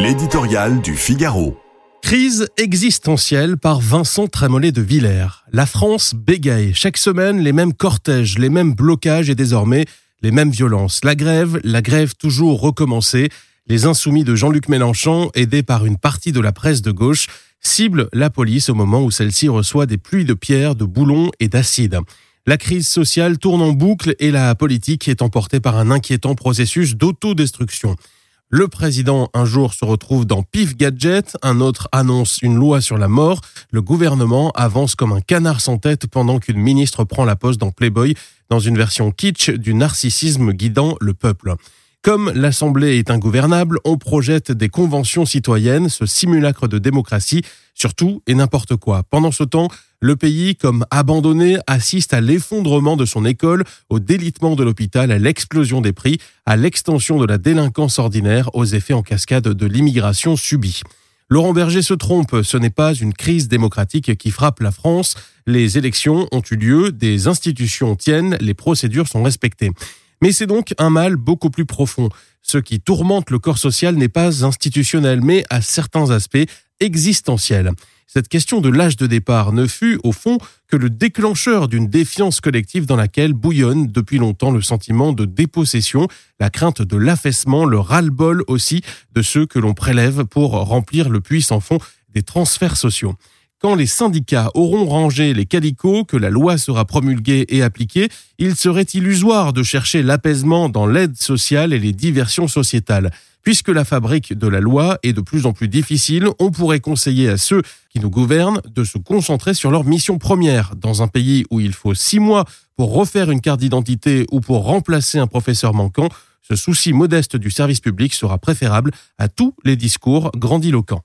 L'éditorial du Figaro. Crise existentielle par Vincent Trémollet de Villers. La France bégaye. Chaque semaine, les mêmes cortèges, les mêmes blocages et désormais les mêmes violences. La grève, la grève toujours recommencée. Les insoumis de Jean-Luc Mélenchon, aidés par une partie de la presse de gauche, ciblent la police au moment où celle-ci reçoit des pluies de pierres, de boulons et d'acide. La crise sociale tourne en boucle et la politique est emportée par un inquiétant processus d'autodestruction. Le président un jour se retrouve dans Pif Gadget, un autre annonce une loi sur la mort, le gouvernement avance comme un canard sans tête pendant qu'une ministre prend la poste dans Playboy dans une version kitsch du narcissisme guidant le peuple. Comme l'Assemblée est ingouvernable, on projette des conventions citoyennes, ce simulacre de démocratie, surtout et n'importe quoi. Pendant ce temps, le pays, comme abandonné, assiste à l'effondrement de son école, au délitement de l'hôpital, à l'explosion des prix, à l'extension de la délinquance ordinaire, aux effets en cascade de l'immigration subie. Laurent Berger se trompe, ce n'est pas une crise démocratique qui frappe la France. Les élections ont eu lieu, des institutions tiennent, les procédures sont respectées. Mais c'est donc un mal beaucoup plus profond. Ce qui tourmente le corps social n'est pas institutionnel, mais à certains aspects existentiel. Cette question de l'âge de départ ne fut, au fond, que le déclencheur d'une défiance collective dans laquelle bouillonne depuis longtemps le sentiment de dépossession, la crainte de l'affaissement, le ras-le-bol aussi de ceux que l'on prélève pour remplir le puits sans fond des transferts sociaux. Quand les syndicats auront rangé les calicots, que la loi sera promulguée et appliquée, il serait illusoire de chercher l'apaisement dans l'aide sociale et les diversions sociétales. Puisque la fabrique de la loi est de plus en plus difficile, on pourrait conseiller à ceux qui nous gouvernent de se concentrer sur leur mission première. Dans un pays où il faut six mois pour refaire une carte d'identité ou pour remplacer un professeur manquant, ce souci modeste du service public sera préférable à tous les discours grandiloquents.